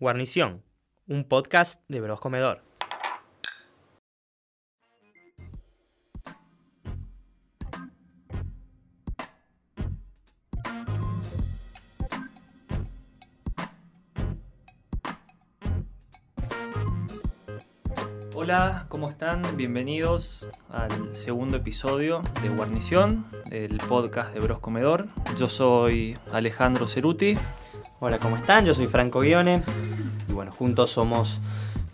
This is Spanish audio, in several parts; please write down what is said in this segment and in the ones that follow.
Guarnición, un podcast de Bros Comedor. Hola, ¿cómo están? Bienvenidos al segundo episodio de Guarnición, el podcast de Bros Comedor. Yo soy Alejandro Ceruti. Hola, ¿cómo están? Yo soy Franco Guione. Bueno, juntos somos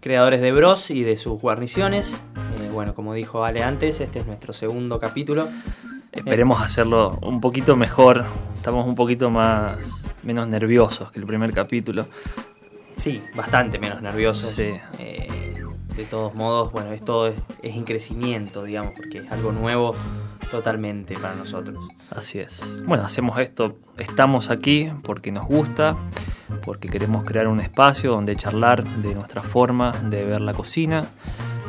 creadores de Bros y de sus guarniciones. Eh, bueno, como dijo Ale antes, este es nuestro segundo capítulo. Esperemos hacerlo un poquito mejor. Estamos un poquito más menos nerviosos que el primer capítulo. Sí, bastante menos nerviosos. Sí. Eh, de todos modos, bueno, esto es, es en crecimiento, digamos, porque es algo nuevo totalmente para nosotros. Así es. Bueno, hacemos esto, estamos aquí porque nos gusta, porque queremos crear un espacio donde charlar de nuestra forma de ver la cocina,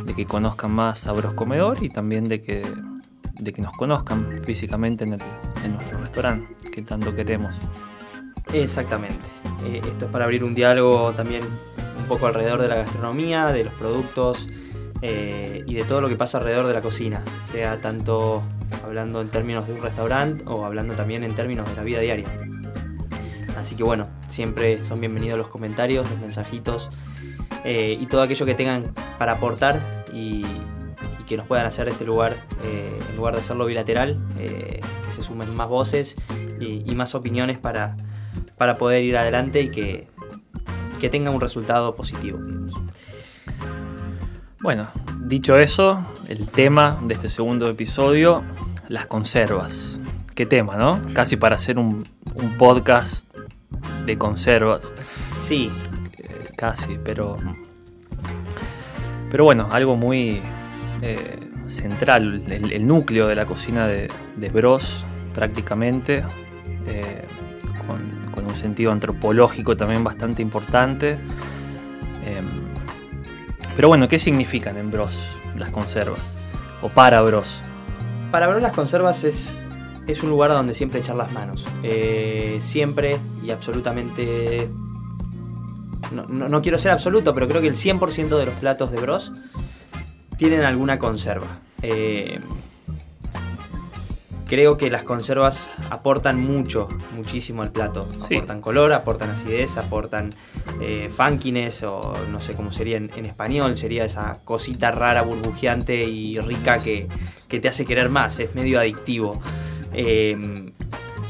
de que conozcan más a Bros Comedor y también de que, de que nos conozcan físicamente en, el- en nuestro restaurante, que tanto queremos. Exactamente. Eh, esto es para abrir un diálogo también un poco alrededor de la gastronomía, de los productos eh, y de todo lo que pasa alrededor de la cocina, sea tanto hablando en términos de un restaurante o hablando también en términos de la vida diaria. Así que bueno, siempre son bienvenidos los comentarios, los mensajitos eh, y todo aquello que tengan para aportar y, que nos puedan hacer este lugar, eh, en lugar de hacerlo bilateral, eh, que se sumen más voces y, y más opiniones para, para poder ir adelante y que, que tenga un resultado positivo. Bueno, dicho eso, el tema de este segundo episodio, las conservas. Qué tema, ¿no? Casi para hacer un, un podcast de conservas. Sí, Eh, casi, pero. Pero bueno, algo muy eh, central, el, el núcleo de la cocina de, de Bros, prácticamente, eh, con, con un sentido antropológico también bastante importante. Em, pero bueno, ¿qué significan en Bros las conservas? O para Bros. Para ver las conservas es, es un lugar donde siempre echar las manos. Eh, siempre y absolutamente... No, no- no quiero ser absoluto, pero creo que el 100% de los platos de Bros tienen alguna conserva. Eh, creo que las conservas aportan mucho, muchísimo al plato. Sí. Aportan color, aportan acidez, aportan eh, funkiness o no sé cómo sería en, en español. Sería esa cosita rara, burbujeante y rica que, que te hace querer más. Es medio adictivo. Eh,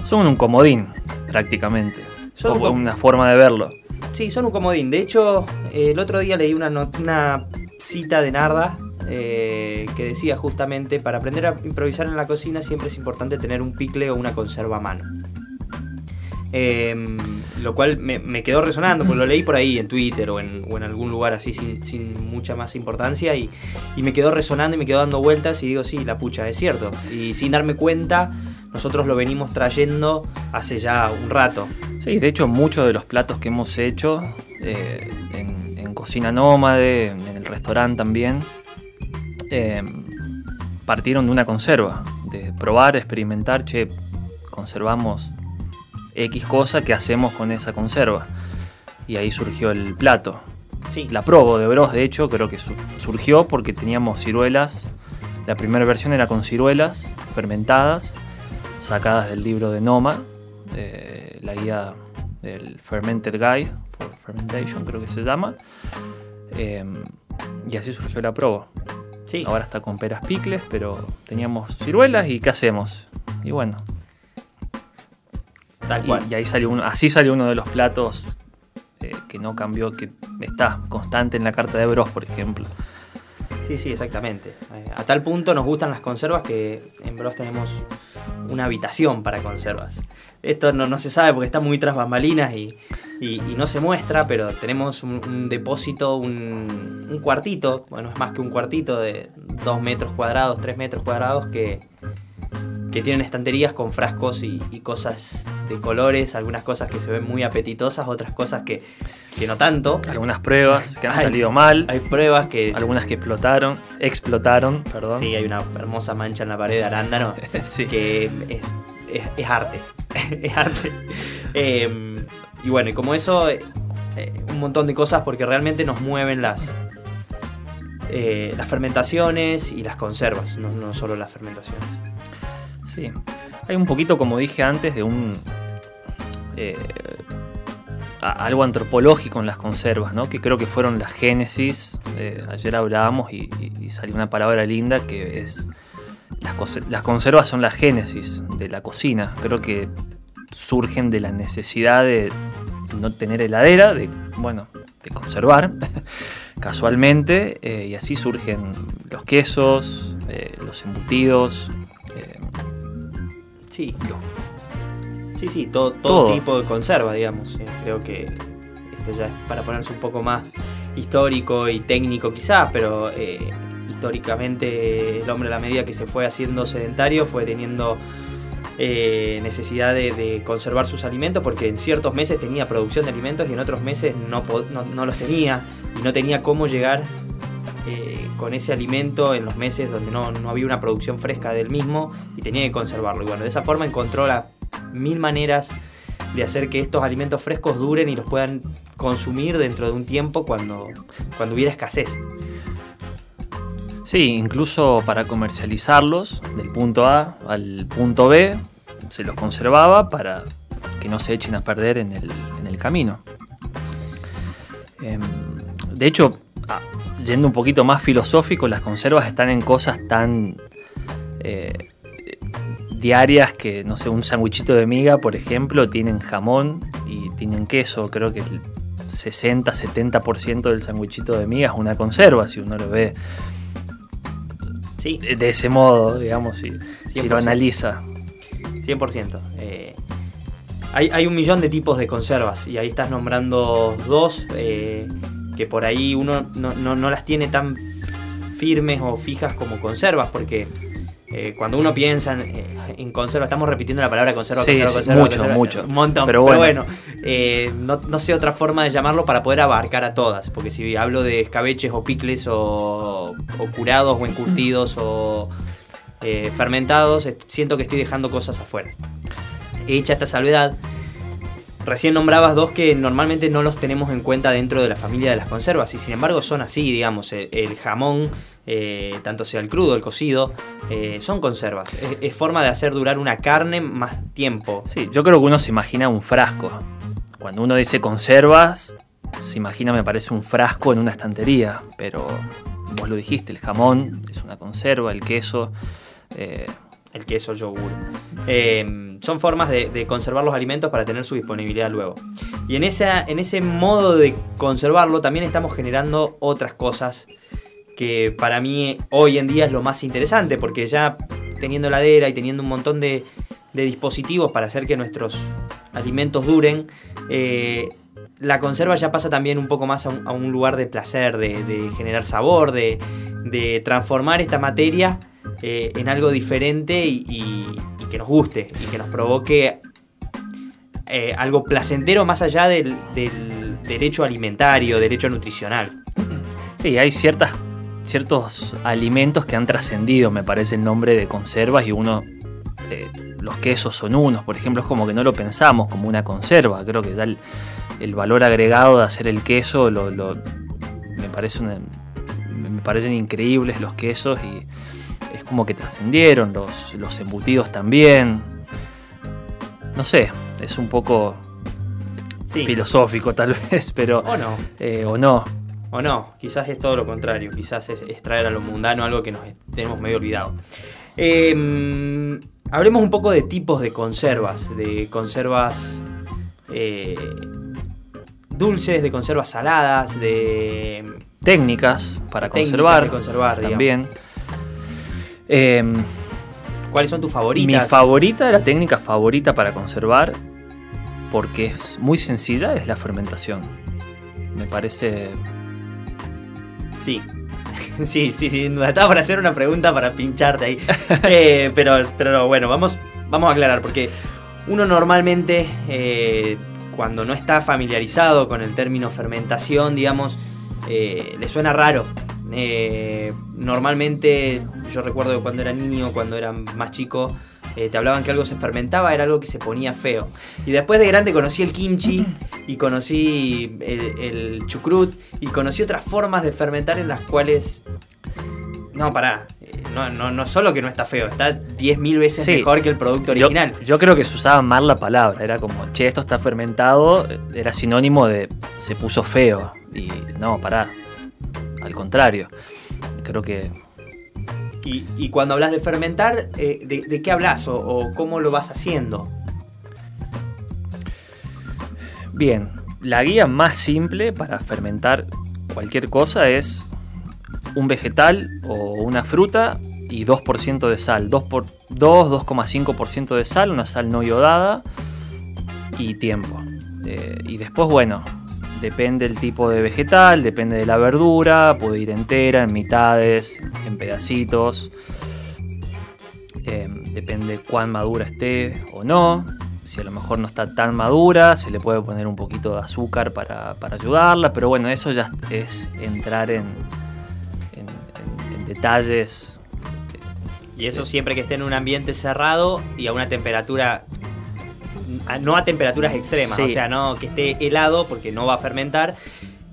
Son un comodín, prácticamente. Son un Como com- una forma de verlo. Sí, son un comodín. De hecho, eh, el otro día leí una, una cita de Narda eh, que decía justamente, para aprender a improvisar en la cocina siempre es importante tener un picle o una conserva a mano. Eh, lo cual me, quedó resonando, porque lo leí por ahí en Twitter o en, algún lugar así sin, mucha más importancia y, me quedó resonando y me quedó dando vueltas y digo, sí, la pucha, es cierto. Y sin darme cuenta, nosotros lo venimos trayendo hace ya un rato. Sí, de hecho muchos de los platos que hemos hecho eh, en, en Cocina Nómade, en el restaurante también, eh, partieron de una conserva, de probar, experimentar, che, conservamos X cosa, ¿qué hacemos con esa conserva? Y ahí surgió el plato. Sí, La probo de Bros, de hecho, creo que su- surgió porque teníamos ciruelas. La primera versión era con ciruelas fermentadas, sacadas del libro de Noma, la guía del Fermented Guide for Fermentation, creo que se llama. Eh, y así surgió la probo. sí. Ahora está con peras picles, pero teníamos ciruelas y ¿qué hacemos? Y bueno, tal y, ahí salió uno, así salió uno de los platos eh, que no cambió, que está constante en la carta de Bros, por ejemplo. Sí, sí, exactamente. Eh, a tal punto nos gustan las conservas que en Bros tenemos una habitación para conservas. Esto no, no se sabe porque está muy tras bambalinas y, y- y no se muestra, pero tenemos un, un depósito, un, un cuartito, bueno, es más que un cuartito de 2 metros cuadrados, 3 metros cuadrados que, que tienen estanterías con frascos y, y cosas de colores, algunas cosas que se ven muy apetitosas, otras cosas que, que no tanto. Algunas pruebas que han Hay- salido mal, Hay pruebas que... algunas que explotaron, explotaron, perdón. Sí, hay una hermosa mancha en la pared de arándano Sí. que es, es- es arte. es arte. Eh, y bueno, y como eso, eh, un montón de cosas porque realmente nos mueven las, eh, las fermentaciones y las conservas, no, no solo las fermentaciones. Sí, hay un poquito, como dije antes, de un... eh, algo antropológico en las conservas, ¿no? que creo que fueron la génesis. eh, ayer hablábamos y, y- salió una palabra linda que es... Las, conservas son la génesis de la cocina. Creo que surgen de la necesidad de no tener heladera, de, bueno, de conservar casualmente, eh, y así surgen los quesos, los embutidos, Sí, sí, sí, todo, todo, Todo. tipo de conserva, digamos. Eh, creo que esto ya es para ponerse un poco más histórico y técnico quizás, pero eh, históricamente el hombre a la medida que se fue haciendo sedentario fue teniendo eh, necesidad de, de conservar sus alimentos porque en ciertos meses tenía producción de alimentos y en otros meses no, no, no los tenía y no tenía cómo llegar eh, con ese alimento en los meses donde no, no había una producción fresca del mismo y tenía que conservarlo. Y bueno, de esa forma encontró las mil maneras de hacer que estos alimentos frescos duren y los puedan consumir dentro de un tiempo cuando, cuando hubiera escasez. Sí, incluso para comercializarlos del punto A al punto B, se los conservaba para que no se echen a perder en el, en el camino. Em, de hecho, ah, yendo un poquito más filosófico, las conservas están en cosas tan eh, diarias que, no sé, un sandwichito de miga, por ejemplo, tienen jamón y tienen queso. Creo que el 60-70% del sandwichito de miga es una conserva, si uno lo ve Sí, de ese modo, digamos, si, si lo 100%. analiza. 100%. Eh, hay, hay un millón de tipos de conservas y ahí estás nombrando dos eh, que por ahí uno no, no- no las tiene tan firmes o fijas como conservas porque eh, cuando uno piensa en, eh, en conserva, estamos repitiendo la palabra conserva, Sí, conserva, sí, conserva, mucho, conserva, mucho. un montón, Pero pero bueno. eh, no, no sé otra forma de llamarlo para poder abarcar a todas, porque si hablo de escabeches o picles o, o curados o encurtidos o eh, fermentados, siento que estoy dejando cosas afuera. Hecha esta salvedad, recién nombrabas dos que normalmente no los tenemos en cuenta dentro de la familia de las conservas y sin embargo son así, digamos, el, jamón, eh, tanto sea el crudo, el cocido, eh, son conservas. Es, es forma de hacer durar una carne más tiempo. Sí, yo creo que uno se imagina un frasco. Cuando uno dice conservas, se imagina, me parece, un frasco en una estantería. Pero vos lo dijiste, el jamón es una conserva, el queso. eh, el queso, yogur. Eh, son formas de, conservar los alimentos para tener su disponibilidad luego. Y en, esa, en ese modo de conservarlo también estamos generando otras cosas que para mí hoy en día es lo más interesante, porque ya teniendo heladera y teniendo un montón de, dispositivos para hacer que nuestros alimentos duren, eh, la conserva ya pasa también un poco más a un, lugar de placer, de, generar sabor, de transformar esta materia eh, en algo diferente y, que nos guste y que nos provoque eh, algo placentero más allá del, derecho alimentario, derecho nutricional. sí, hay ciertas, ciertos alimentos que han trascendido, me parece, el nombre de conservas y uno... eh, los quesos son unos, por ejemplo, es como que no lo pensamos como una conserva. Creo que da el, valor agregado de hacer el queso, lo, me, parece me parecen increíbles los quesos y es como que trascendieron, los, los embutidos también. No sé, es un poco Sí. filosófico tal vez, pero... O no, eh, o no. o no, quizás es todo lo contrario, quizás es, es traer a lo mundano algo que nos tenemos medio olvidado. Eh, hablemos un poco de tipos de conservas, de conservas eh, dulces, de conservas saladas, de Técnicas para técnicas conservar, de conservar, digamos. Em, ¿Cuáles son tus Mi favoritas? favorita, la técnica favorita para conservar, porque es muy sencilla, es la fermentación. Me parece. Sí. Sí, sí, sí. Estaba para hacer una pregunta para pincharte ahí. Eh, pero, pero no, bueno, vamos, vamos a aclarar, porque uno normalmente, eh, cuando no está familiarizado con el término fermentación, digamos, eh, le suena raro. Eh, normalmente, yo recuerdo que cuando era niño, cuando era más chico, eh, te hablaban que algo se fermentaba, era algo que se ponía feo. Y después de grande conocí el kimchi y conocí el, el chucrut y conocí otras formas de fermentar en las cuales... No, pará. eh, No, no, no solo que no está feo, está 10.000 veces Sí. mejor que el producto Yo, original. yo creo que se usaba mal la palabra. Era como, che, esto está fermentado. Era sinónimo de se puso feo. Y no, pará. Al contrario. Creo que Y, y cuando hablas de fermentar, eh, de, de qué hablas o, o cómo lo vas haciendo? Bien, la guía más simple para fermentar cualquier cosa es un vegetal o una fruta y 2% de sal. 2, por, 2 2,5% de sal, una sal no iodada y tiempo. Eh, y después, bueno, depende del tipo de vegetal, depende de la verdura, puede ir entera, en mitades, en pedacitos. Eh, depende cuán madura esté o no. Si a lo mejor no está tan madura, se le puede poner un poquito de azúcar para, para ayudarla. Pero bueno, eso ya es entrar en, en- en- en detalles. Y eso siempre que esté en un ambiente cerrado y a una temperatura. A- No a temperaturas extremas, Sí. o sea, no que esté helado porque no va a fermentar.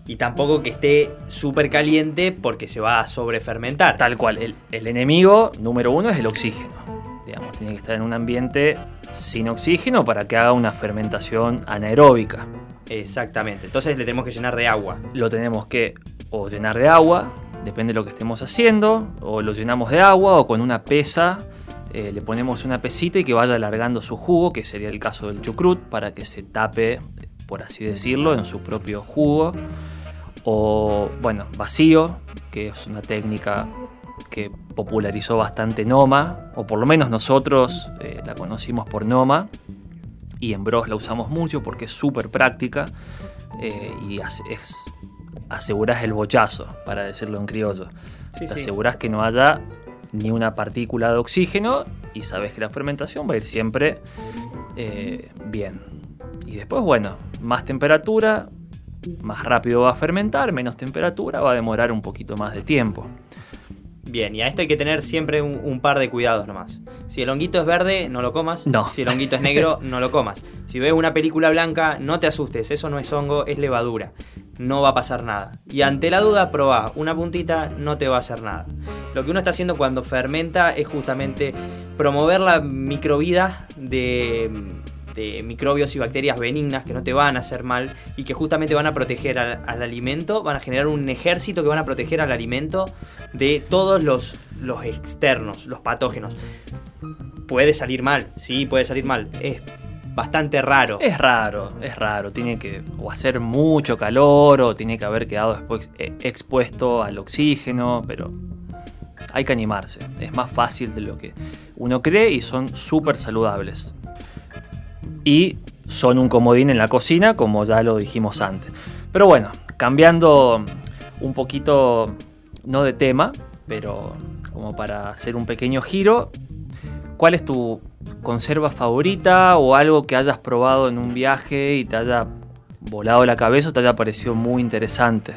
Y tampoco que esté súper caliente porque se va a sobrefermentar. Tal cual, el, el enemigo número uno es el oxígeno. Digamos, tiene que estar en un ambiente sin oxígeno para que haga una fermentación anaeróbica. Exactamente. Entonces le tenemos que llenar de agua. Lo tenemos que o llenar de agua, depende de lo que estemos haciendo, o lo llenamos de agua o con una pesa. Eh, le ponemos una pesita y que vaya alargando su jugo, que sería el caso del chucrut, para que se tape, por así decirlo, en su propio jugo. O, bueno, vacío, que es una técnica que popularizó bastante Noma, o por lo menos nosotros eh, la conocimos por Noma, y en Bros la usamos mucho porque es súper práctica eh, y as- es, aseguras el bochazo, para decirlo en criollo. Sí, Te sí. aseguras que no haya ni una partícula de oxígeno y sabes que la fermentación va a ir siempre eh, bien. Y después, bueno, más temperatura, más rápido va a fermentar, menos temperatura, va a demorar un poquito más de tiempo. Bien, y a esto hay que tener siempre un, un par de cuidados nomás. Si el honguito es verde, no lo comas. No. Si el honguito es negro, no lo comas. Si ves una película blanca, no te asustes, eso no es hongo, es levadura. No va a pasar nada. Y ante la duda, probá. Una puntita no te va a hacer nada. Lo que uno está haciendo cuando fermenta es justamente promover la microvida de, microbios y bacterias benignas que no te van a hacer mal y que justamente van a proteger al, al alimento, van a generar un ejército que van a proteger al alimento de todos los, los externos, los patógenos. Puede salir mal, sí, puede salir mal. Es bastante raro. Es raro, es raro. Tiene que o hacer mucho calor o tiene que haber quedado después eh, expuesto al oxígeno, pero hay que animarse. Es más fácil de lo que uno cree y son súper saludables. Y son un comodín en la cocina, como ya lo dijimos antes. Pero bueno, cambiando un poquito, no de tema, pero como para hacer un pequeño giro, ¿cuál es tu conserva favorita o algo que hayas probado en un viaje y te haya volado la cabeza o te haya parecido muy interesante?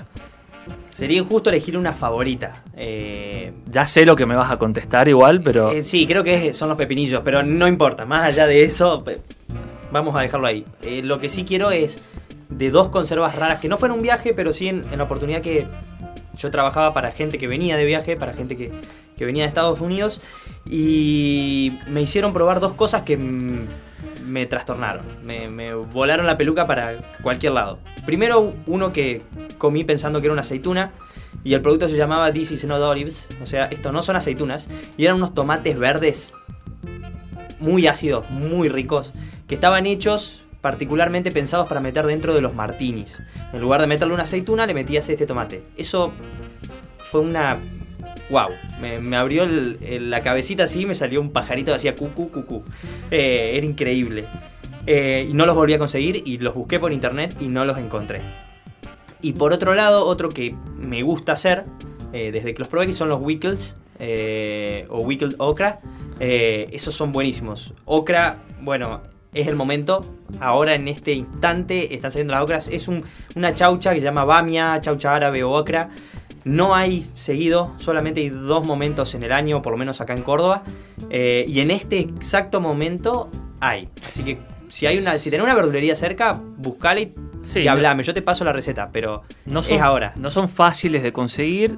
Sería injusto elegir una favorita. Eh, Ya sé lo que me vas a contestar igual, pero eh, sí, creo que son los pepinillos, pero no importa. Más allá de eso, vamos a dejarlo ahí. Eh, lo que sí quiero es de dos conservas raras, que no fueron un viaje, pero sí en, en la oportunidad que yo trabajaba para gente que venía de viaje, para gente que, que venía de Estados Unidos, y me hicieron probar dos cosas que me trastornaron, me, me volaron la peluca para cualquier lado. Primero, uno que comí pensando que era una aceituna, y el producto se llamaba This is not olives, o sea, esto no son aceitunas, y eran unos tomates verdes muy ácidos, muy ricos, que estaban hechos particularmente pensados para meter dentro de los martinis. En lugar de meterle una aceituna, le metías este tomate. Eso fue una... ¡Wow! Me, abrió la cabecita así me salió un pajarito que hacía cucú, cucú. Eh, era increíble. Eh, y no los volví a conseguir y los busqué por internet y no los encontré. Y por otro lado, otro que me gusta hacer, eh, desde que los probé, que son los Wickles eh, o Wickled Okra. Esos son buenísimos. Okra, bueno, es el momento. Ahora en este instante están saliendo las okras. Es un- una chaucha que se llama bamia, chaucha árabe o okra. No hay seguido, solamente hay dos momentos en el año, por lo menos acá en Córdoba. eh, y en este exacto momento hay. Así que si hay una, si tenés una verdulería cerca, buscala y, Sí, y no- hablame. Yo te paso la receta, pero No son, es ahora. No son fáciles de conseguir.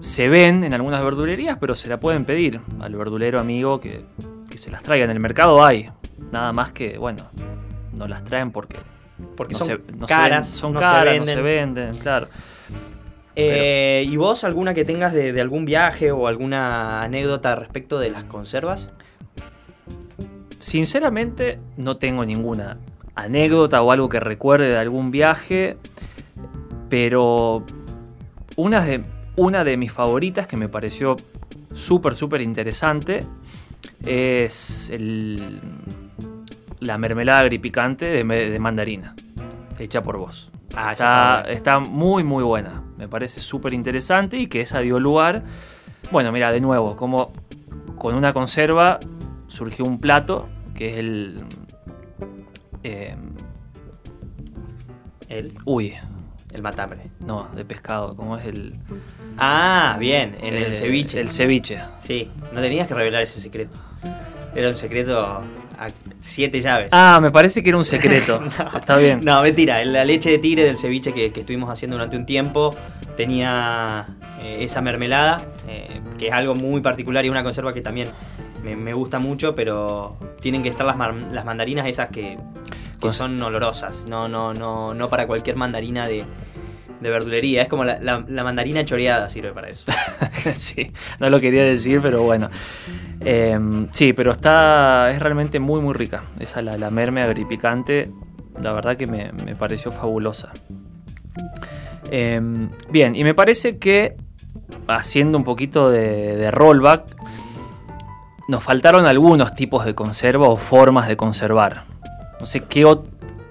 Se ven en algunas verdulerías, pero se la pueden pedir al verdulero amigo que, que se las traiga. En el mercado hay. Nada más que, bueno, no las traen porque Porque no son se- no se caras, ven- son no se caras, venden. no se venden, claro. Eh, ¿Y vos alguna que tengas de, algún viaje o alguna anécdota respecto de las conservas? Sinceramente, no tengo ninguna anécdota o algo que recuerde de algún viaje, pero una de, una de mis favoritas que me pareció súper, súper interesante es la mermelada agripicante de, de mandarina, hecha por vos. Ah, Está, está. está muy, muy buena. Me parece súper interesante y que esa dio lugar. Bueno, mira, de nuevo, como con una conserva surgió un plato que es el. eh, El, uy, el matambre. no, de pescado, ¿cómo es el. Ah, bien, en el eh, ceviche. El ceviche. Sí, no tenías que revelar ese secreto. Era un secreto a siete llaves. Ah, me parece que era un secreto. Está bien. No, mentira. La leche de tigre del ceviche que, que estuvimos haciendo durante un tiempo tenía eh, esa mermelada, eh, que es algo muy particular y una conserva que también me, me gusta mucho, pero tienen que estar las, las mandarinas esas que, que son olorosas. No, no, no, no para cualquier mandarina de, de verdulería. Es como la, la- la mandarina choreada sirve para eso. sí, no lo quería decir, pero bueno. Eh, sí, pero está. es realmente muy, muy rica. Esa, la, la merme agripicante, la verdad que me, me pareció fabulosa. Eh, bien, y me parece que haciendo un poquito de, rollback, nos faltaron algunos tipos de conserva o formas de conservar. No sé qué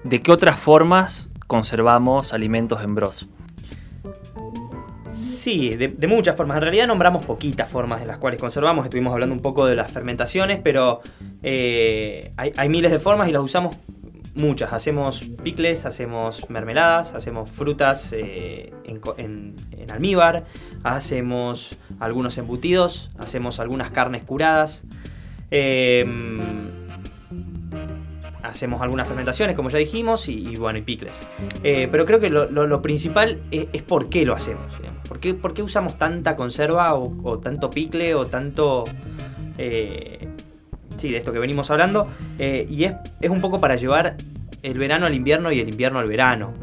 de qué otras formas conservamos alimentos en bros. Sí, de, muchas formas. En realidad nombramos poquitas formas de las cuales conservamos. Estuvimos hablando un poco de las fermentaciones, pero eh, hay, miles de formas y las usamos muchas. Hacemos picles, hacemos mermeladas, hacemos frutas eh, en, en- en almíbar, hacemos algunos embutidos, hacemos algunas carnes curadas. em, hacemos algunas fermentaciones, como ya dijimos, y, bueno, y picles. Eh, pero creo que lo, principal es, por qué lo hacemos. ¿Por, qué, por qué usamos tanta conserva o, o tanto picle o tanto... eh, sí, de esto que venimos hablando. Eh, y es, es un poco para llevar el verano al invierno y el invierno al verano.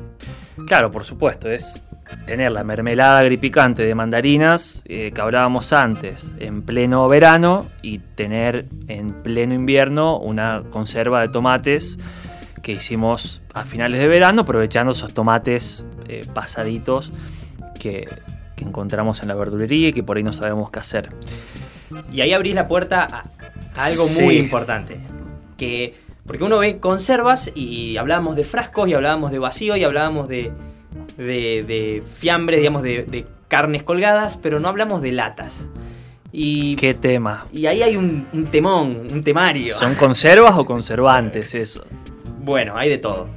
Claro, por supuesto, es tener la mermelada agripicante de mandarinas eh, que hablábamos antes en pleno verano y tener en pleno invierno una conserva de tomates que hicimos a finales de verano aprovechando esos tomates eh, pasaditos que, que encontramos en la verdulería y que por ahí no sabemos qué hacer. Y ahí abrís la puerta a, a algo Sí. muy importante. Que, porque uno ve conservas y hablábamos de frascos y hablábamos de vacío y hablábamos de, de, de fiambres, digamos, de, de carnes colgadas, pero no hablamos de latas. Y, ¿Qué tema? y ahí hay un, un temón, un temario. ¿Son conservas o conservantes eso? Bueno, hay de todo.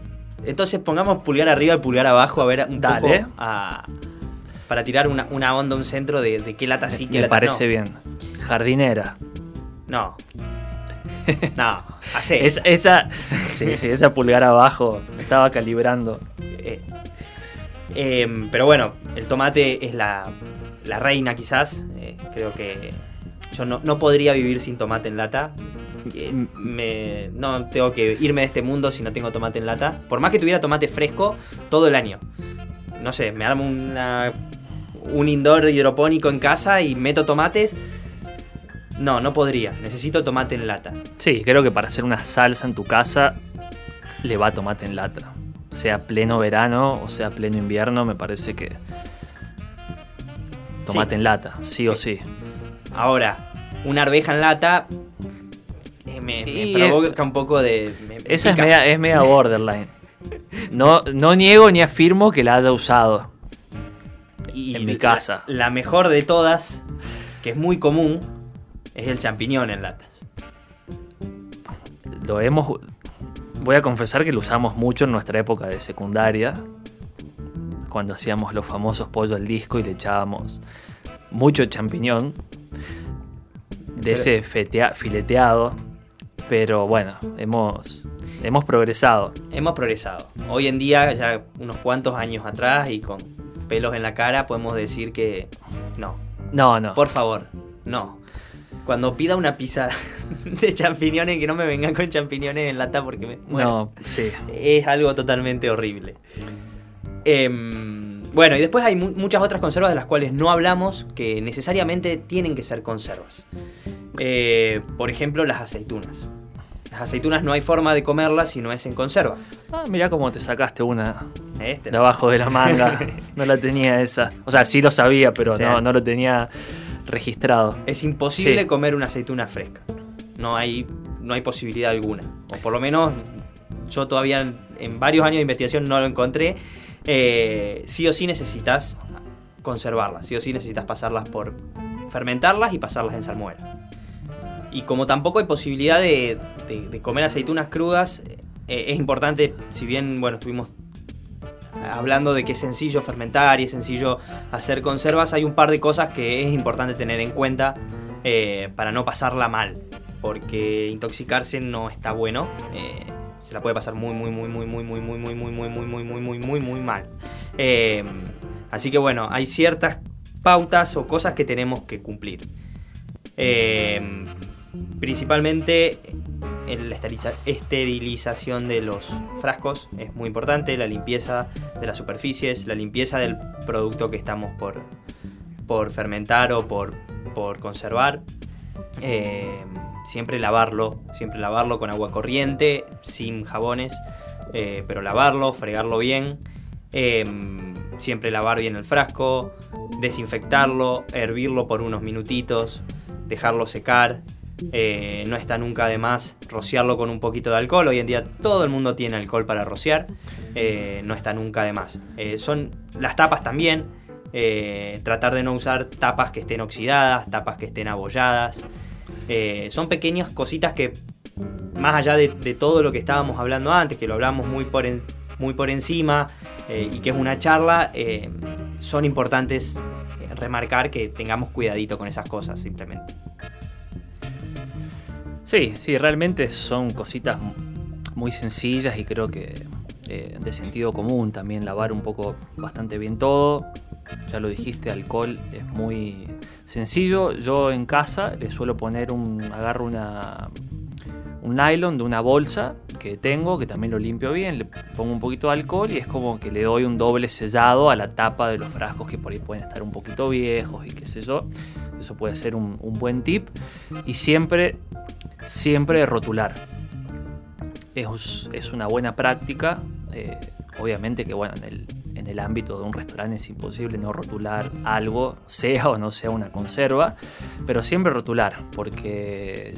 Entonces pongamos pulgar arriba y pulgar abajo a ver un Dale. poco a- para tirar una, una onda, un centro de, de qué lata sí, qué Me lata parece no. bien. Jardinera. No. No. Es- esa, sí, sí, esa pulgar abajo me estaba calibrando. Eh, em, pero bueno, el tomate es la, la reina quizás. Eh, creo que yo no, no podría vivir sin tomate en lata. Eh, me- no tengo que irme de este mundo si no tengo tomate en lata. Por más que tuviera tomate fresco todo el año. No sé, me armo una, un indoor hidropónico en casa y meto tomates. No, no podría. Necesito tomate en lata. Sí, creo que para hacer una salsa en tu casa le va tomate en lata. Sea pleno verano o sea pleno invierno, me parece que tomate Sí. en lata, sí o sí. Ahora, una arveja en lata eh, me, me Y provoca un poco de. me- me Esa es media, es media borderline. No, no niego ni afirmo que la haya usado. Y en mi la- casa. La, mejor de todas, que es muy común, es el champiñón en latas. Lo hemos. Voy a confesar que lo usamos mucho en nuestra época de secundaria. cuando hacíamos los famosos pollo al disco y le echábamos mucho champiñón de ese fileteado. Pero bueno, hemos, hemos progresado. Hemos progresado. Hoy en día, ya unos cuantos años atrás y con pelos en la cara, podemos decir que no. No, no. Por favor, no. Cuando pida una pizza de champiñones, que no me vengan con champiñones en lata porque me. no, sí. Es algo totalmente horrible. Em, bueno, y después hay muchas otras conservas de las cuales no hablamos que necesariamente tienen que ser conservas. Eh, por ejemplo, las aceitunas. Las aceitunas no hay forma de comerlas si no es en conserva. Ah, mirá cómo te sacaste una este, de abajo de la manga. no la tenía esa. O sea, sí lo sabía, pero no, no lo tenía registrado. Es imposible comer una aceituna fresca. No hay, no hay posibilidad alguna. O por lo menos yo todavía en, varios años de investigación no lo encontré. Eh, sí o sí necesitas conservarlas. Sí o sí necesitas pasarlas por fermentarlas y pasarlas en salmuera. Y como tampoco hay posibilidad de, comer aceitunas crudas, eh, es importante, si bien, bueno, estuvimos hablando de que es sencillo fermentar y es sencillo hacer conservas, hay un par de cosas que es importante tener en cuenta eh, para no pasarla mal. Porque intoxicarse no está bueno. se la puede pasar muy, muy, muy, muy, muy, muy, muy, muy, muy, muy, muy, muy, muy, muy, muy, mal. así que bueno, hay ciertas pautas o cosas que tenemos que cumplir. Principalmente en la esterilización de los frascos es muy importante, la limpieza de las superficies, la limpieza del producto que estamos por, por fermentar o por, por conservar. Eh, siempre lavarlo, siempre lavarlo con agua corriente, sin jabones, eh, pero lavarlo, fregarlo bien. Eh, siempre lavar bien el frasco, desinfectarlo, hervirlo por unos minutitos, dejarlo secar, eh, no está nunca de más rociarlo con un poquito de alcohol. Hoy en día todo el mundo tiene alcohol para rociar. Eh, no está nunca de más. Eh, son las tapas también. tratar de no usar tapas que estén oxidadas, tapas que estén abolladas. son pequeñas cositas que, más allá de, todo lo que estábamos hablando antes, que lo hablamos muy por, muy por encima y que es una charla, son importantes remarcar que tengamos cuidadito con esas cosas simplemente. Sí, sí, realmente son cositas muy sencillas y creo que eh, de sentido común también lavar un poco bastante bien todo. Ya lo dijiste, alcohol es muy sencillo. Yo en casa le suelo poner un, agarro una, un nylon de una bolsa que tengo, que también lo limpio bien, le pongo un poquito de alcohol y es como que le doy un doble sellado a la tapa de los frascos que por ahí pueden estar un poquito viejos y qué sé yo. Eso puede ser un, un buen tip. Y siempre siempre rotular. Es, es una buena práctica. Eh, obviamente que bueno, en el, en el ámbito de un restaurante es imposible no rotular algo, sea o no sea una conserva, pero siempre rotular, porque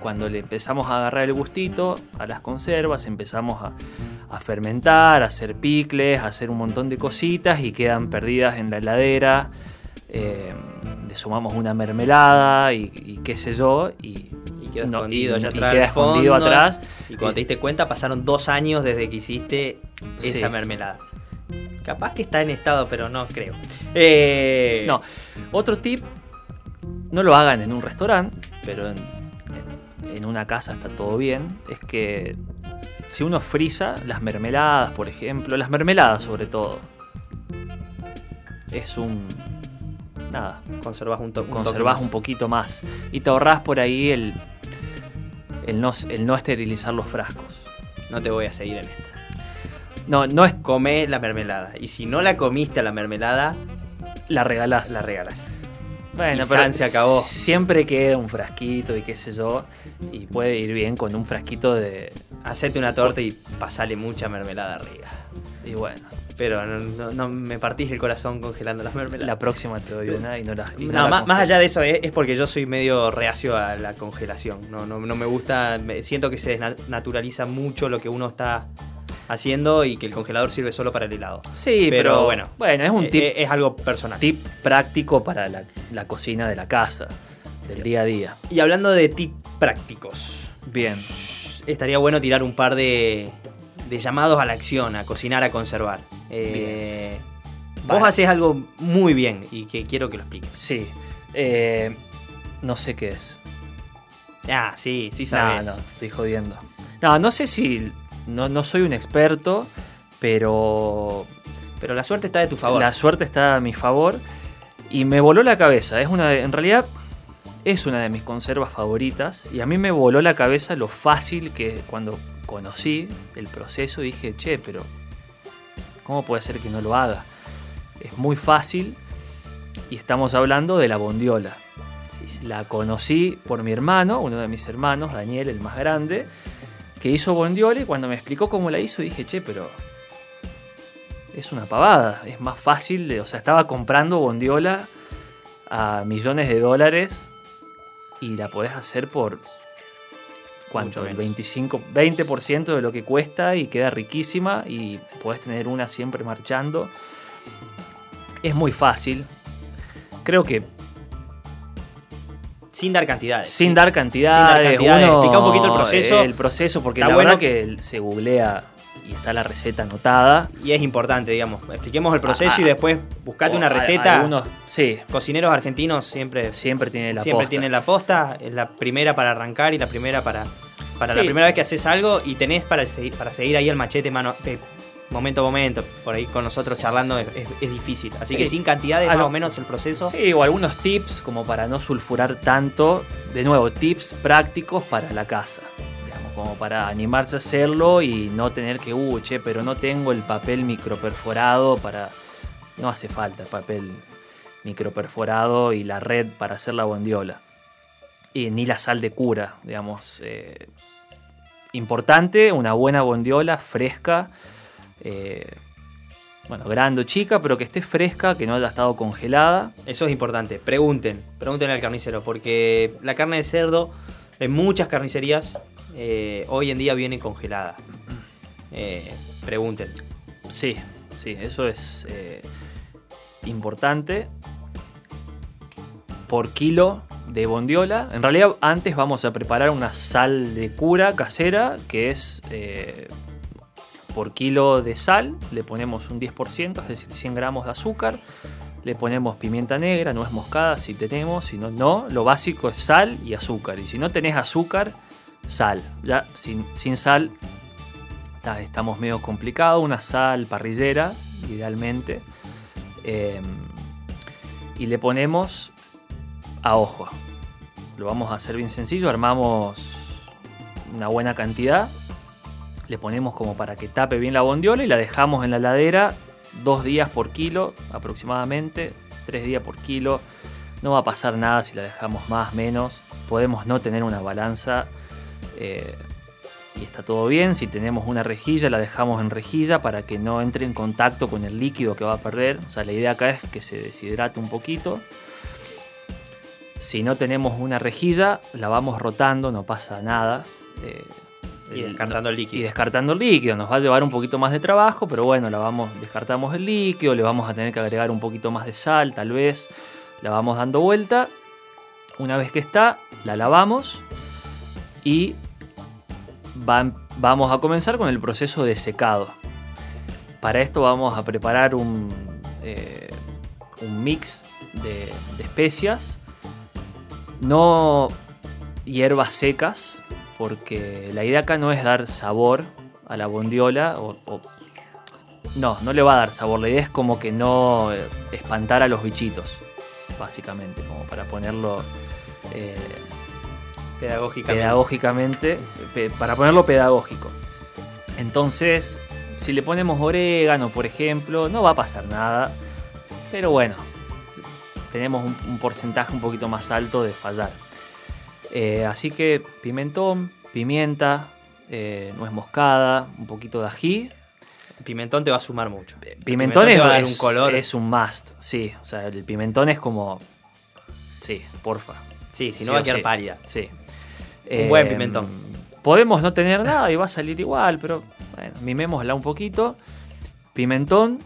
cuando le empezamos a agarrar el gustito a las conservas, empezamos a, a, fermentar, a hacer picles, a hacer un montón de cositas y quedan perdidas en la heladera. Eh, le sumamos una mermelada y, y, qué sé yo, y quedó escondido allá atrás. queda escondido atrás. Y cuando te diste cuenta, pasaron dos años desde que hiciste esa mermelada. Capaz que está en estado, pero no creo. Eh, no. Otro tip, no lo hagan en un restaurante, pero en, en, una casa está todo bien. Es que si uno frisa las mermeladas, por ejemplo, las mermeladas sobre todo, es un nada. Conservas un, to conservas un poquito más. Y te ahorras por ahí el, el no, el no esterilizar los frascos. No te voy a seguir en esta. No, no es. Come la mermelada. Y si no la comiste a la mermelada, la regalás. La regalás. Bueno, pero se acabó. Siempre queda un frasquito y qué sé yo. Y puede ir bien con un frasquito de. Hacete una torta y pasale mucha mermelada arriba. Y bueno. Pero no, me partís el corazón congelando las mermeladas. La próxima te doy una y no la. no, más, allá de eso, es, porque yo soy medio reacio a la congelación. No, no, me gusta. siento que se naturaliza mucho lo que uno está haciendo y que el congelador sirve solo para el helado. Sí, pero, bueno. Bueno, es un eh, tip. Es, algo personal. Tip práctico para la, la cocina de la casa, del día a día. Y hablando de tips prácticos. Bien. Estaría bueno tirar un par de, de llamados a la acción, a cocinar, a conservar. Eh, Vos haces algo muy bien y que quiero que lo expliques. Sí. Eh, no sé qué es. Ah, sí, sí No, sabes. no, estoy jodiendo. No, no sé si. No, no soy un experto, pero Pero la suerte está de tu favor. la suerte está a mi favor. Y me voló la cabeza. Es una de- en realidad es una de mis conservas favoritas. Y a mí me voló la cabeza lo fácil que cuando conocí el proceso dije, che, pero ¿cómo puede ser que no lo haga? Es muy fácil. Y estamos hablando de la bondiola. La conocí por mi hermano, uno de mis hermanos, Daniel, el más grande, que hizo bondiola y cuando me explicó cómo la hizo dije, che, pero es una pavada, es más fácil, de- o sea, estaba comprando bondiola a millones de dólares y la podés hacer por ¿cuánto? El menos. 25, 20% de lo que cuesta y queda riquísima y podés tener una siempre marchando. Es muy fácil. Creo que Sin dar cantidades. sin dar cantidades, cantidades. uno- Explica un poquito el proceso. El proceso, porque Está la bueno verdad que se googlea y está la receta anotada. Y es importante, digamos. Expliquemos el proceso Ah, y después buscate una receta. algunos- sí, Cocineros argentinos siempre, siempre tiene la siempre posta. tienen la posta. Es la primera para arrancar y la primera para, para la primera vez que haces algo y tenés para seguir, para seguir ahí el machete mano, eh, momento a momento. Por ahí con nosotros charlando es, es- es difícil. Así Sí. que sin cantidades, A más o menos el proceso. Sí, o algunos tips como para no sulfurar tanto. De nuevo, tips prácticos para la casa. Como para animarse a hacerlo y no tener que, uh, che, pero no tengo el papel microperforado para. No hace falta el papel microperforado y la red para hacer la bondiola. Y ni la sal de cura, digamos. eh, importante, una buena bondiola fresca. eh, bueno, grande o chica, pero que esté fresca, que no haya estado congelada. Eso es importante. Pregunten, pregunten al carnicero, porque la carne de cerdo en muchas carnicerías eh, hoy en día viene congelada. Eh. Sí, sí, eso es eh, importante. Por kilo de bondiola. En realidad, antes vamos a preparar una sal de cura casera, que es eh, por kilo de sal, le ponemos un 10%, es decir, 100 gramos de azúcar. Le ponemos pimienta negra, nuez moscada si tenemos, si no, no. Lo básico es sal y azúcar. Y si no tenés azúcar, sal. Ya sin, sin sal ta, estamos medio complicado. Una sal parrillera, idealmente. Eh, y le ponemos a ojo. Lo vamos a hacer bien sencillo. Armamos una buena cantidad. Le ponemos como para que tape bien la bondiola y la dejamos en la ladera dos días por kilo aproximadamente. Tres días por kilo. No va a pasar nada si la dejamos más, menos. Podemos no tener una balanza. Eh, y está todo bien. Si tenemos una rejilla, la dejamos en rejilla para que no entre en contacto con el líquido que va a perder. O sea, la idea acá es que se deshidrate un poquito. Si no tenemos una rejilla, la vamos rotando, no pasa nada. Eh, Y el- descartando el y líquido. descartando el líquido. Nos va a llevar un poquito más de trabajo, pero bueno, la vamos, descartamos el líquido, le vamos a tener que agregar un poquito más de sal, tal vez. La vamos dando vuelta. Una vez que está, la lavamos y va- vamos a comenzar con el proceso de secado. Para esto vamos a preparar un, eh, mix de, especias. No hierbas secas, porque la idea acá no es dar sabor a la bondiola. No, no le va a dar sabor. La idea es como que no eh, espantar a los bichitos, básicamente, como para ponerlo eh, Pedagógicamente. pedagógicamente, pe- para ponerlo pedagógico. Entonces, si le ponemos orégano, por ejemplo, no va a pasar nada. Pero bueno, tenemos un, un porcentaje un poquito más alto de fallar. Eh, así que pimentón, pimienta, eh, nuez moscada, un poquito de ají. Pimentón te va a sumar mucho. Pimentón, es, va a dar es- un color. es un must, sí. O sea, el pimentón es como... Sí, porfa. Sí, si Sí no va a quedar sí. pálida. Sí. Un buen pimentón. Podemos no tener nada y va a salir igual, pero bueno, mimémosla un poquito. Pimentón.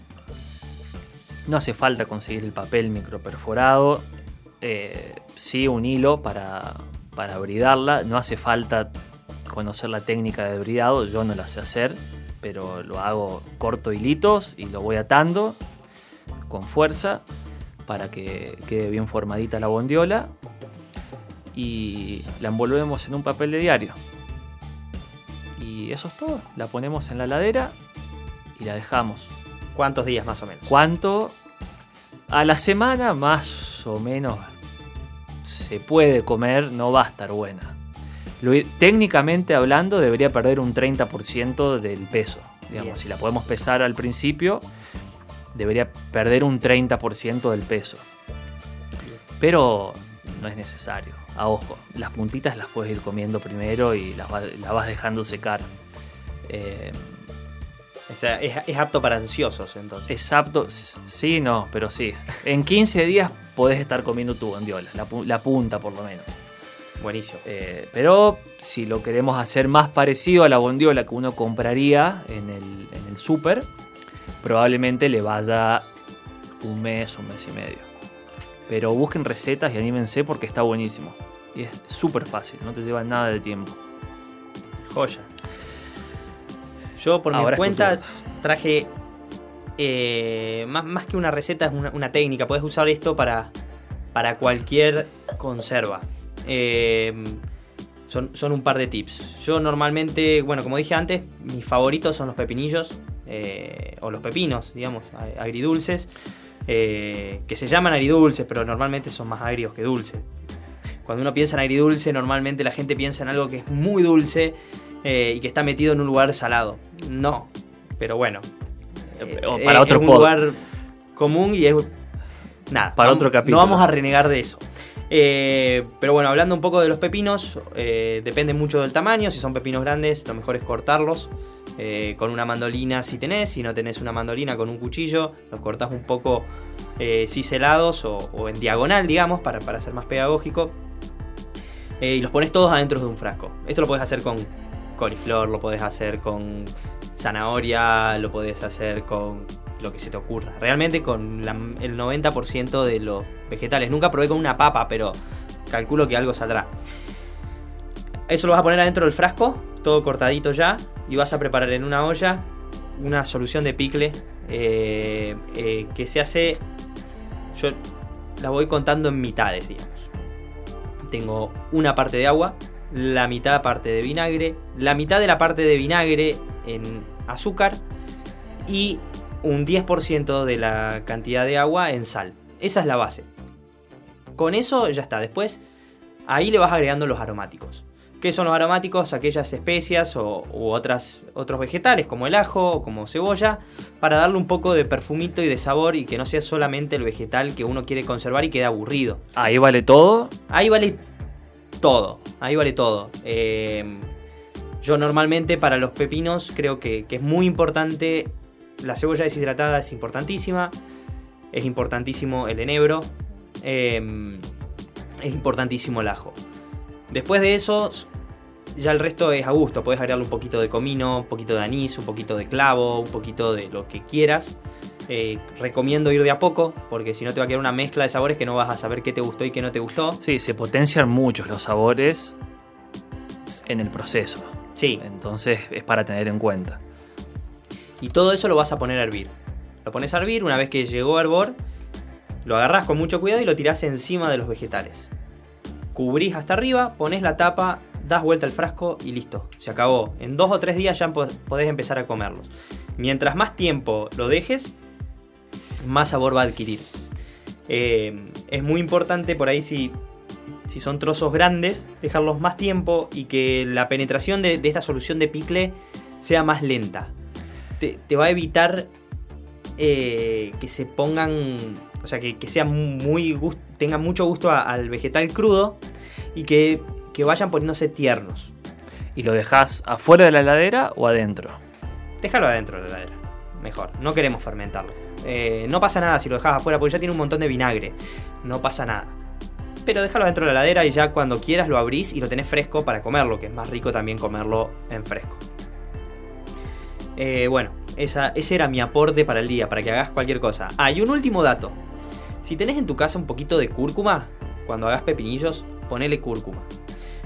No hace falta conseguir el papel microperforado. Eh, sí, un hilo para, para bridarla. No hace falta conocer la técnica de bridado. Yo no la sé hacer, pero lo hago corto hilitos y lo voy atando. con fuerza para que quede bien formadita la bondiola y la envolvemos en un papel de diario. Y eso es todo. La ponemos en la ladera y la dejamos. ¿Cuántos días más o menos? ¿Cuánto? A la semana más o menos se puede comer, no va a estar buena. técnicamente hablando debería perder un 30% del peso. Digamos, si la podemos pesar al principio, debería perder un 30% del peso. Pero no es necesario. A ojo, las puntitas las puedes ir comiendo primero y las, vas dejando secar. Eh, es, apto para ansiosos entonces. Es apto, sí, no, pero sí. En 15 días podés estar comiendo tu bondiola, la, punta por lo menos. Buenísimo. Eh, pero si lo queremos hacer más parecido a la bondiola que uno compraría en el, en el súper, probablemente le vaya un mes, un mes y medio. Pero busquen recetas y anímense porque está buenísimo. Y es súper fácil, no te lleva nada de tiempo. Joya. Yo por mi cuenta traje eh, más, que una receta, es una, técnica. Puedes usar esto para, para cualquier conserva. Eh, son, son, un par de tips. Yo normalmente, bueno, como dije antes, mis favoritos son los pepinillos. Eh, o los pepinos, digamos, agridulces. Que se llaman agridulces, pero normalmente son más agrios que dulces. Cuando uno piensa en agridulce, normalmente la gente piensa en algo que es muy dulce eh, y que está metido en un lugar salado. No, pero bueno. Eh, para otro es un lugar común y es. Nada. Para otro capítulo. No vamos a renegar de eso. Eh, pero bueno, hablando un poco de los pepinos, depende mucho del tamaño. Si son pepinos grandes, lo mejor es cortarlos con una mandolina si tenés. Si no tenés una mandolina, con un cuchillo. Los cortás un poco ciselados o, en diagonal, digamos, para, para ser más pedagógico. y los pones todos adentro de un frasco. Esto lo puedes hacer con coliflor, lo podés hacer con zanahoria, lo podés hacer con lo que se te ocurra. Realmente con el 90% de los vegetales. Nunca probé con una papa, pero calculo que algo saldrá. Eso lo vas a poner adentro del frasco, todo cortadito ya, y vas a preparar en una olla una solución de picle eh, eh, que se hace. Yo la voy contando en mitades, digamos. Tengo una parte de agua, la mitad parte de vinagre, la mitad de la parte de vinagre en azúcar y un 10% de la cantidad de agua en sal. Esa es la base. Con eso ya está. Después ahí le vas agregando los aromáticos. ¿Qué son los aromáticos? Aquellas especias o, u otras, otros vegetales como el ajo o como cebolla para darle un poco de perfumito y de sabor y que no sea solamente el vegetal que uno quiere conservar y quede aburrido. Ahí vale todo. Ahí vale todo. Ahí vale todo. Eh, yo normalmente para los pepinos creo que, es muy importante. La cebolla deshidratada es importantísima. Es importantísimo el enebro. Eh, es importantísimo el ajo. Después de eso, ya el resto es a gusto. Puedes agregarle un poquito de comino, un poquito de anís, un poquito de clavo, un poquito de lo que quieras. Eh, recomiendo ir de a poco, porque si no te va a quedar una mezcla de sabores que no vas a saber qué te gustó y qué no te gustó. Sí, se potencian muchos los sabores en el proceso. Sí. Entonces es para tener en cuenta. Y todo eso lo vas a poner a hervir. Lo pones a hervir, una vez que llegó a hervor, lo agarras con mucho cuidado y lo tirás encima de los vegetales. Cubrís hasta arriba, pones la tapa, das vuelta al frasco y listo, se acabó. En dos o tres días ya podés empezar a comerlos. Mientras más tiempo lo dejes, más sabor va a adquirir. Eh, es muy importante por ahí si, si son trozos grandes, dejarlos más tiempo y que la penetración de, esta solución de picle sea más lenta. Te, va a evitar eh, que se pongan, o sea, que, que muy tengan mucho gusto al vegetal crudo y que, que vayan poniéndose tiernos. ¿Y lo dejas afuera de la heladera o adentro? Déjalo adentro de la heladera, mejor. No queremos fermentarlo. Eh, no pasa nada si lo dejas afuera porque ya tiene un montón de vinagre. No pasa nada. Pero déjalo dentro de la heladera y ya cuando quieras lo abrís y lo tenés fresco para comerlo, que es más rico también comerlo en fresco. Eh, bueno, ese era mi aporte para el día, para que hagas cualquier cosa. Ah, y un último dato. Si tenés en tu casa un poquito de cúrcuma, cuando hagas pepinillos, ponele cúrcuma.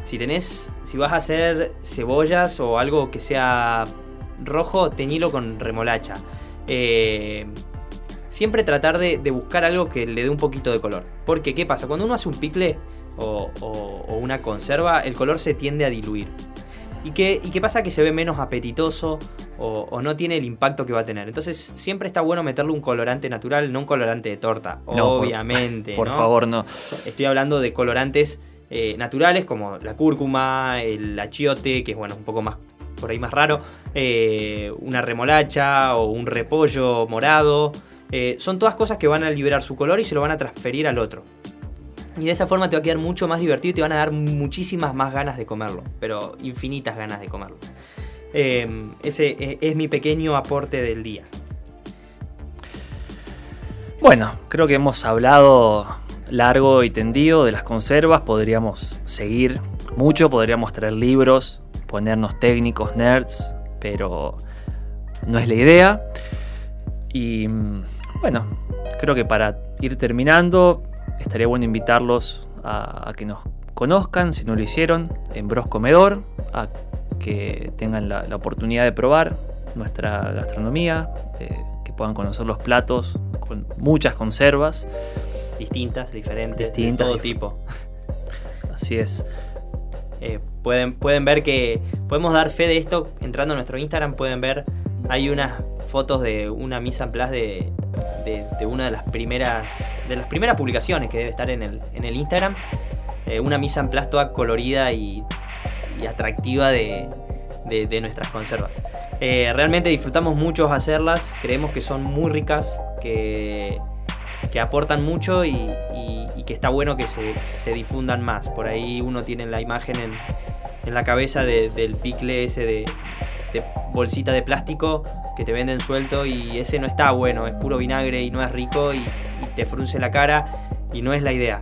Si tenés, si vas a hacer cebollas o algo que sea rojo, teñilo con remolacha. Eh, siempre tratar de, buscar algo que le dé un poquito de color. Porque, ¿qué pasa? Cuando uno hace un picle o, una conserva, el color se tiende a diluir. ¿Y qué, ¿Y qué pasa? Que se ve menos apetitoso o, no tiene el impacto que va a tener. Entonces, siempre está bueno meterle un colorante natural, no un colorante de torta, obviamente. Por, favor, no. Estoy hablando de colorantes eh, naturales como la cúrcuma, el achiote, que es bueno, un poco más por ahí más raro, eh, una remolacha o un repollo morado. Eh, son todas cosas que van a liberar su color y se lo van a transferir al otro. Y de esa forma te va a quedar mucho más divertido y te van a dar muchísimas más ganas de comerlo, pero infinitas ganas de comerlo. Em, ese es mi pequeño aporte del día. Bueno, creo que hemos hablado largo y tendido de las conservas, podríamos seguir mucho, podríamos traer libros, ponernos técnicos, nerds, pero no es la idea. Y mm, bueno, creo que para ir terminando, estaría bueno invitarlos a, que nos conozcan, si no lo hicieron, en Bros Comedor, a que tengan la, oportunidad de probar nuestra gastronomía, eh, que puedan conocer los platos con muchas conservas. Distintas, diferentes, de todo tipo. Así es. Eh, pueden, pueden ver que podemos dar fe de esto entrando a nuestro Instagram. Pueden ver, hay unas fotos de una misa en place de, de, una de las primeras de las primeras publicaciones que debe estar en el, en el Instagram. Eh, una misa en place toda colorida y, atractiva de, de, nuestras conservas. Eh, realmente disfrutamos mucho hacerlas, creemos que son muy ricas, que, que aportan mucho y, que está bueno que se, difundan más. Por ahí uno tiene la imagen en, en la cabeza del picle ese de, de bolsita de plástico que te venden suelto y ese no está bueno, es puro vinagre y no es rico y, te frunce la cara y no es la idea.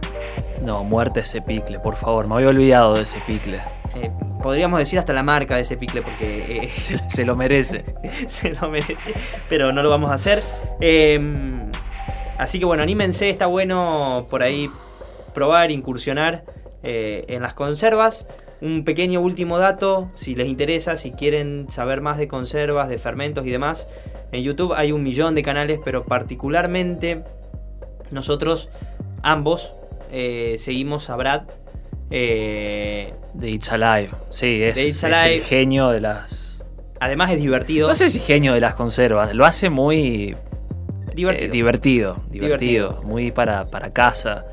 No, muerte ese picle, por favor, me había olvidado de ese picle. Eh, podríamos decir hasta la marca de ese picle porque eh, se, lo merece. se lo merece, pero no lo vamos a hacer. Em, así que bueno, anímense, está bueno por ahí probar, incursionar eh, en las conservas. Un pequeño último dato, si les interesa, si quieren saber más de conservas, de fermentos y demás, en YouTube hay un millón de canales, pero particularmente nosotros ambos eh, seguimos a Brad. Eh, de It's Alive, sí, es, el genio de las... Además es divertido. No sé si genio de las conservas, lo hace muy... Divertido. Eh, divertido, divertido, muy para, para casa.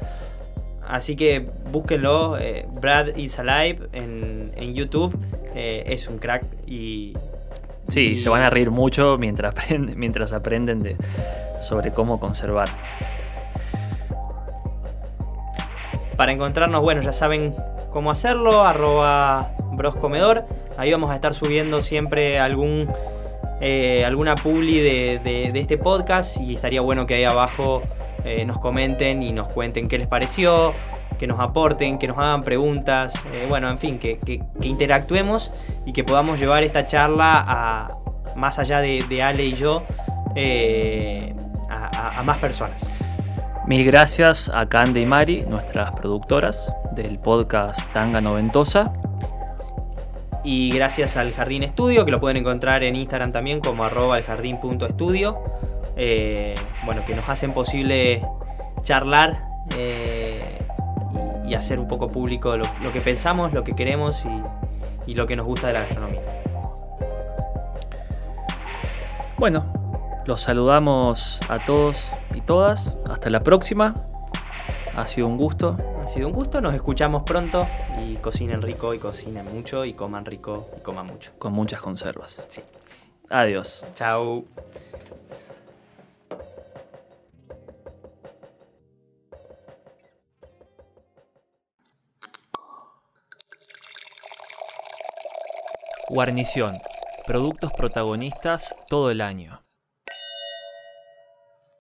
Así que búsquenlo, eh, Brad is Alive en, YouTube. Eh, es un crack y. Sí, se van a reír mucho mientras, mientras aprenden de, sobre cómo conservar. Para encontrarnos, bueno, ya saben cómo hacerlo, arroba broscomedor. Ahí vamos a estar subiendo siempre algún, eh, alguna publi de, de este podcast y estaría bueno que ahí abajo eh, nos comenten y nos cuenten qué les pareció, que nos aporten, que nos hagan preguntas, eh, bueno, en fin, que, interactuemos y que podamos llevar esta charla a, más allá de, Ale y yo, eh, a, más personas. Mil gracias a Cande y Mari, nuestras productoras del podcast Tanga Noventosa. Y gracias al Jardín Estudio, que lo pueden encontrar en Instagram también como arroba eljardín.estudio. Eh, bueno, que nos hacen posible charlar eh, y, hacer un poco público lo, que pensamos, lo que queremos y, lo que nos gusta de la gastronomía. Bueno, los saludamos a todos y todas. Hasta la próxima. Ha sido un gusto. Ha sido un gusto. Nos escuchamos pronto. Y cocinen rico y cocinen mucho. Y coman rico y coman mucho. Con muchas conservas. Sí. Adiós. Chao. Guarnición. Productos protagonistas todo el año.